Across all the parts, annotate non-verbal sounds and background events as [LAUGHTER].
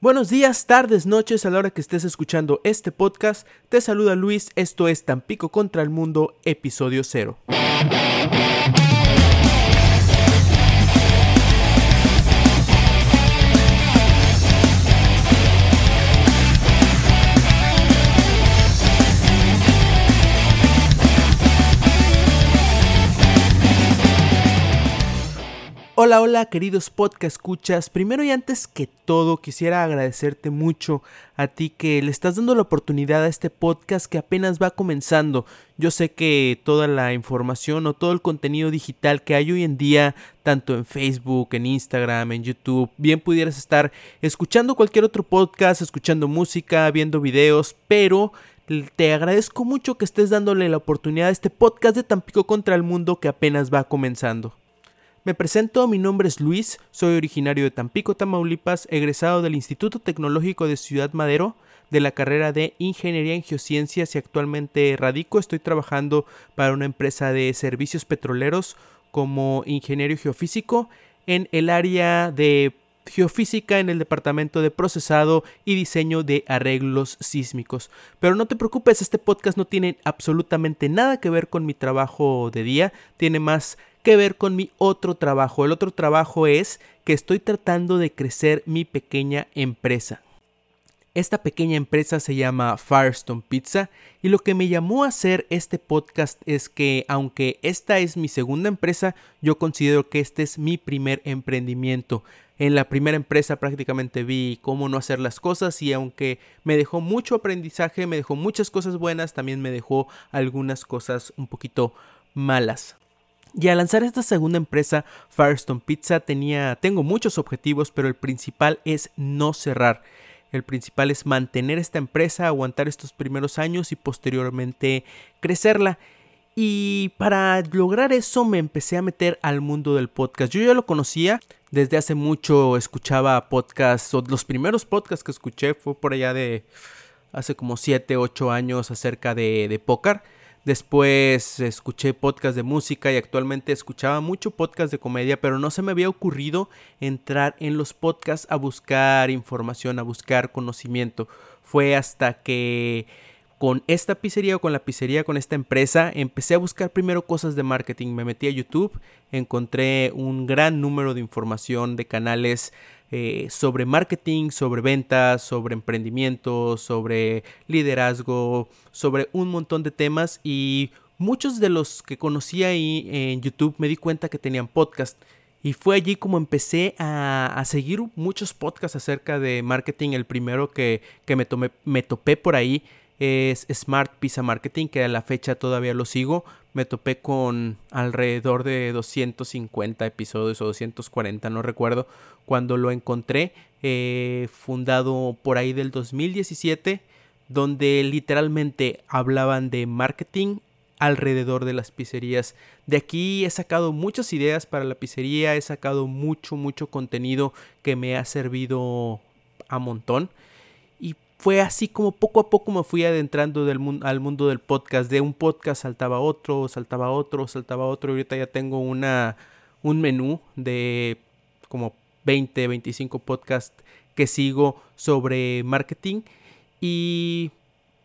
Buenos días, tardes, noches, a la hora que estés escuchando este podcast. Te saluda Luis, esto es Tampico contra el Mundo, episodio 0. Hola, hola, queridos podcast escuchas. Primero y antes que todo, quisiera agradecerte mucho a ti que le estás dando la oportunidad a este podcast que apenas va comenzando. Yo sé que toda la información o todo el contenido digital que hay hoy en día, tanto en Facebook, en Instagram, en YouTube, bien pudieras estar escuchando cualquier otro podcast, escuchando música, viendo videos, pero te agradezco mucho que estés dándole la oportunidad a este podcast de Tampico contra el mundo que apenas va comenzando. Me presento, mi nombre es Luis, soy originario de Tampico, Tamaulipas, egresado del Instituto Tecnológico de Ciudad Madero, de la carrera de Ingeniería en Geociencias y actualmente radico, estoy trabajando para una empresa de servicios petroleros como ingeniero geofísico en el área de geofísica en el departamento de procesado y diseño de arreglos sísmicos. Pero no te preocupes, este podcast no tiene absolutamente nada que ver con mi trabajo de día, tiene más que ver con mi otro trabajo. El otro trabajo es que estoy tratando de crecer mi pequeña empresa. Esta pequeña empresa se llama Firestone Pizza y lo que me llamó a hacer este podcast es que aunque esta es mi segunda empresa, yo considero que este es mi primer emprendimiento. En la primera empresa prácticamente vi cómo no hacer las cosas y aunque me dejó mucho aprendizaje, me dejó muchas cosas buenas, también me dejó algunas cosas un poquito malas. Y al lanzar esta segunda empresa, Firestone Pizza, tenía, tengo muchos objetivos, pero el principal es no cerrar. El principal es mantener esta empresa, aguantar estos primeros años y posteriormente crecerla. Y para lograr eso me empecé a meter al mundo del podcast. Yo ya lo conocía, desde hace mucho escuchaba podcasts, o los primeros podcasts que escuché fue por allá de hace como 7, 8 años acerca de, de. Después escuché podcast de música y actualmente escuchaba mucho podcast de comedia, pero no se me había ocurrido entrar en los podcasts a buscar información, a buscar conocimiento. Fue hasta que con esta pizzería o con la pizzería, con esta empresa, empecé a buscar primero cosas de marketing. Me metí a YouTube, encontré un gran número de información de canales eh, sobre marketing, sobre ventas, sobre emprendimiento, sobre liderazgo, sobre un montón de temas y muchos de los que conocí ahí en YouTube me di cuenta que tenían podcast. Y fue allí como empecé a, seguir muchos podcasts acerca de marketing. El primero que, me, tomé, me topé por ahí es Smart Pizza Marketing, que a la fecha todavía lo sigo. Me topé con alrededor de 250 episodios o 240, no recuerdo, cuando lo encontré, eh, fundado por ahí del 2017, donde literalmente hablaban de marketing alrededor de las pizzerías. De aquí he sacado muchas ideas para la pizzería, he sacado mucho, mucho contenido que me ha servido a montón fue así como poco a poco me fui adentrando del al mundo del podcast. De un podcast saltaba otro, saltaba otro, saltaba otro. Y ahorita ya tengo una, un menú de como 20, 25 podcasts que sigo sobre marketing. Y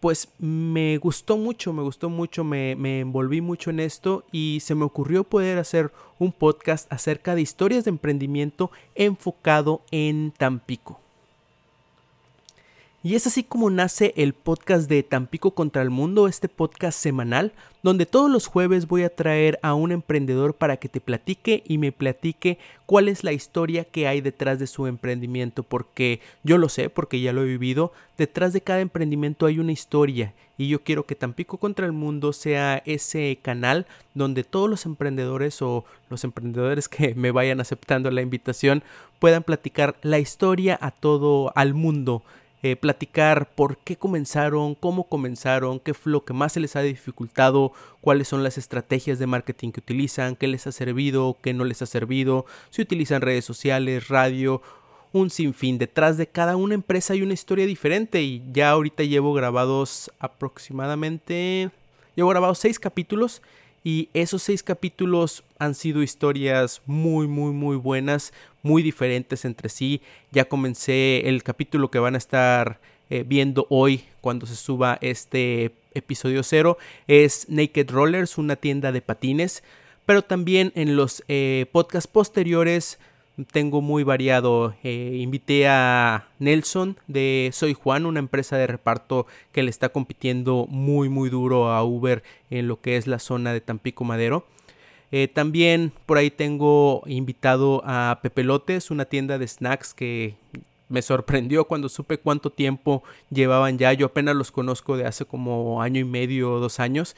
pues me gustó mucho, me gustó mucho, me, me, envolví mucho en esto y se me ocurrió poder hacer un podcast acerca de historias de emprendimiento enfocado en Tampico. Y es así como nace el podcast de Tampico contra el Mundo, este podcast semanal, donde todos los jueves voy a traer a un emprendedor para que te platique y me platique cuál es la historia que hay detrás de su emprendimiento, porque yo lo sé, porque ya lo he vivido, detrás de cada emprendimiento hay una historia y yo quiero que Tampico contra el Mundo sea ese canal donde todos los emprendedores o los emprendedores que [LAUGHS] me vayan aceptando la invitación puedan platicar la historia a todo al mundo eh, platicar por qué comenzaron, cómo comenzaron, qué fue lo que más se les ha dificultado, cuáles son las estrategias de marketing que utilizan, qué les ha servido, qué no les ha servido, si utilizan redes sociales, radio, un sinfín. Detrás de cada una empresa hay una historia diferente y ya ahorita llevo grabados aproximadamente, llevo grabados seis capítulos Y esos seis capítulos han sido historias muy, muy, muy buenas, muy diferentes entre sí. Ya comencé el capítulo que van a estar eh, viendo hoy cuando se suba este episodio cero. Es Naked Rollers, una tienda de patines. Pero también en los eh, podcasts posteriores tengo muy variado. Eh, invité a Nelson de Soy Juan, una empresa de reparto que le está compitiendo muy muy duro a Uber en lo que es la zona de Tampico Madero. Eh, también por ahí tengo invitado a Pepelotes, una tienda de snacks que me sorprendió cuando supe cuánto tiempo llevaban ya. Yo apenas los conozco de hace como año y medio o dos años,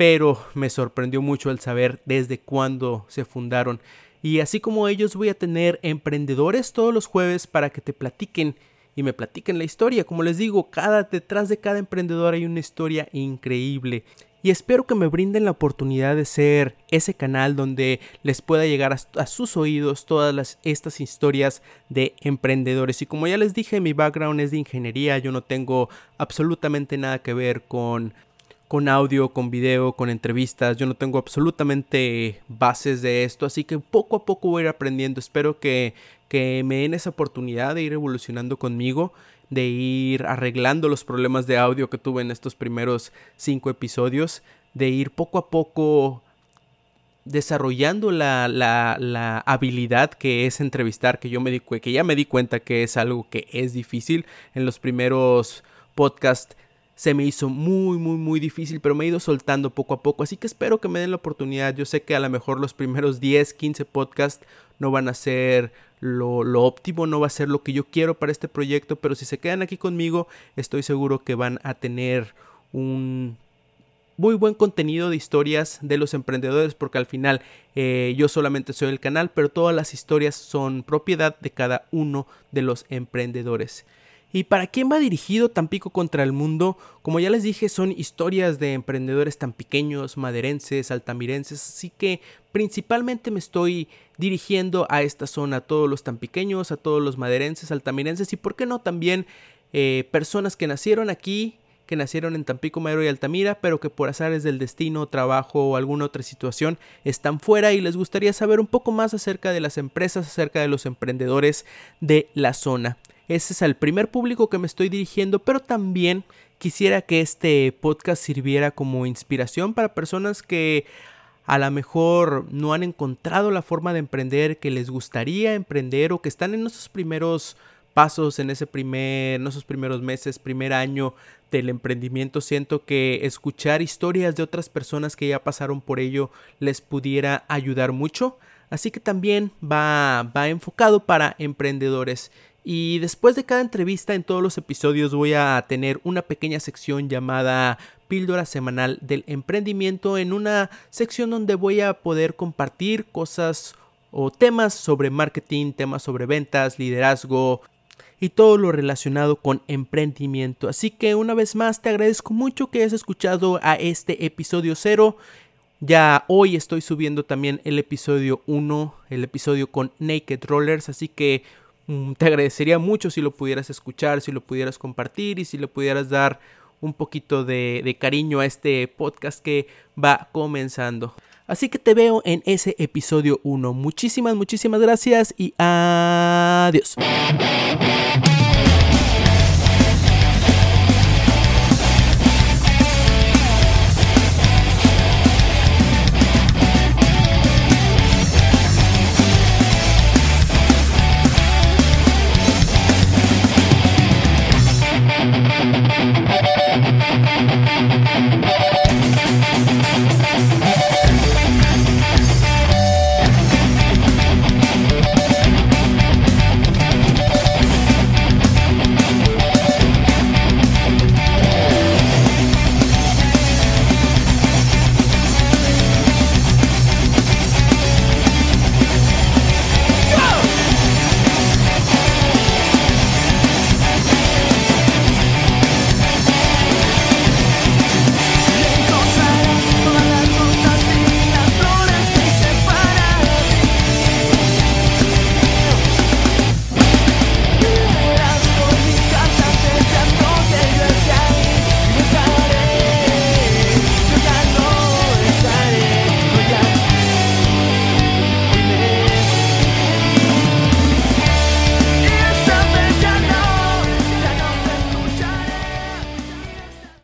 pero me sorprendió mucho el saber desde cuándo se fundaron. Y así como ellos voy a tener emprendedores todos los jueves para que te platiquen y me platiquen la historia. Como les digo, cada detrás de cada emprendedor hay una historia increíble. Y espero que me brinden la oportunidad de ser ese canal donde les pueda llegar a, sus oídos todas estas historias de emprendedores. Y como ya les dije, mi background es de ingeniería, yo no tengo absolutamente nada que ver con con audio, con video, con entrevistas. Yo no tengo absolutamente bases de esto, así que poco a poco voy a ir aprendiendo. Espero que, que me den esa oportunidad de ir evolucionando conmigo, de ir arreglando los problemas de audio que tuve en estos primeros cinco episodios, de ir poco a poco desarrollando la, la, la, habilidad que es entrevistar, que yo me di que ya me di cuenta que es algo que es difícil en los primeros podcasts se me hizo muy, muy, muy difícil, pero me he ido soltando poco a poco, así que espero que me den la oportunidad. Yo sé que a lo mejor los primeros 10, 15 podcasts no van a ser lo, lo, óptimo, no va a ser lo que yo quiero para este proyecto, pero si se quedan aquí conmigo, estoy seguro que van a tener un muy buen contenido de historias de los emprendedores porque al final eh, yo solamente soy el canal pero todas las historias son propiedad de cada uno de los emprendedores. ¿Y para quién va dirigido Tampico contra el mundo? Como ya les dije, son historias de emprendedores tan pequeños, maderenses, altamirenses, así que principalmente me estoy dirigiendo a esta zona, a todos los tan pequeños, a todos los maderenses, altamirenses y por qué no también eh, personas que nacieron aquí, que nacieron en Tampico, Madero y Altamira, pero que por azares del destino, trabajo o alguna otra situación están fuera y les gustaría saber un poco más acerca de las empresas, acerca de los emprendedores de la zona. Ese es el primer público que me estoy dirigiendo, pero también quisiera que este podcast sirviera como inspiración para personas que a lo mejor no han encontrado la forma de emprender que les gustaría emprender o que están en esos primeros pasos en ese primer en esos primeros meses, primer año del emprendimiento, siento que escuchar historias de otras personas que ya pasaron por ello les pudiera ayudar mucho. Así que también va, va enfocado para emprendedores. Y después de cada entrevista en todos los episodios voy a tener una pequeña sección llamada Píldora Semanal del Emprendimiento en una sección donde voy a poder compartir cosas o temas sobre marketing, temas sobre ventas, liderazgo y todo lo relacionado con emprendimiento. Así que una vez más te agradezco mucho que hayas escuchado a este episodio cero. Ya hoy estoy subiendo también el episodio 1, el episodio con Naked Rollers, así que te agradecería mucho si lo pudieras escuchar, si lo pudieras compartir y si le pudieras dar un poquito de, de cariño a este podcast que va comenzando. Así que te veo en ese episodio 1. Muchísimas, muchísimas gracias y adiós.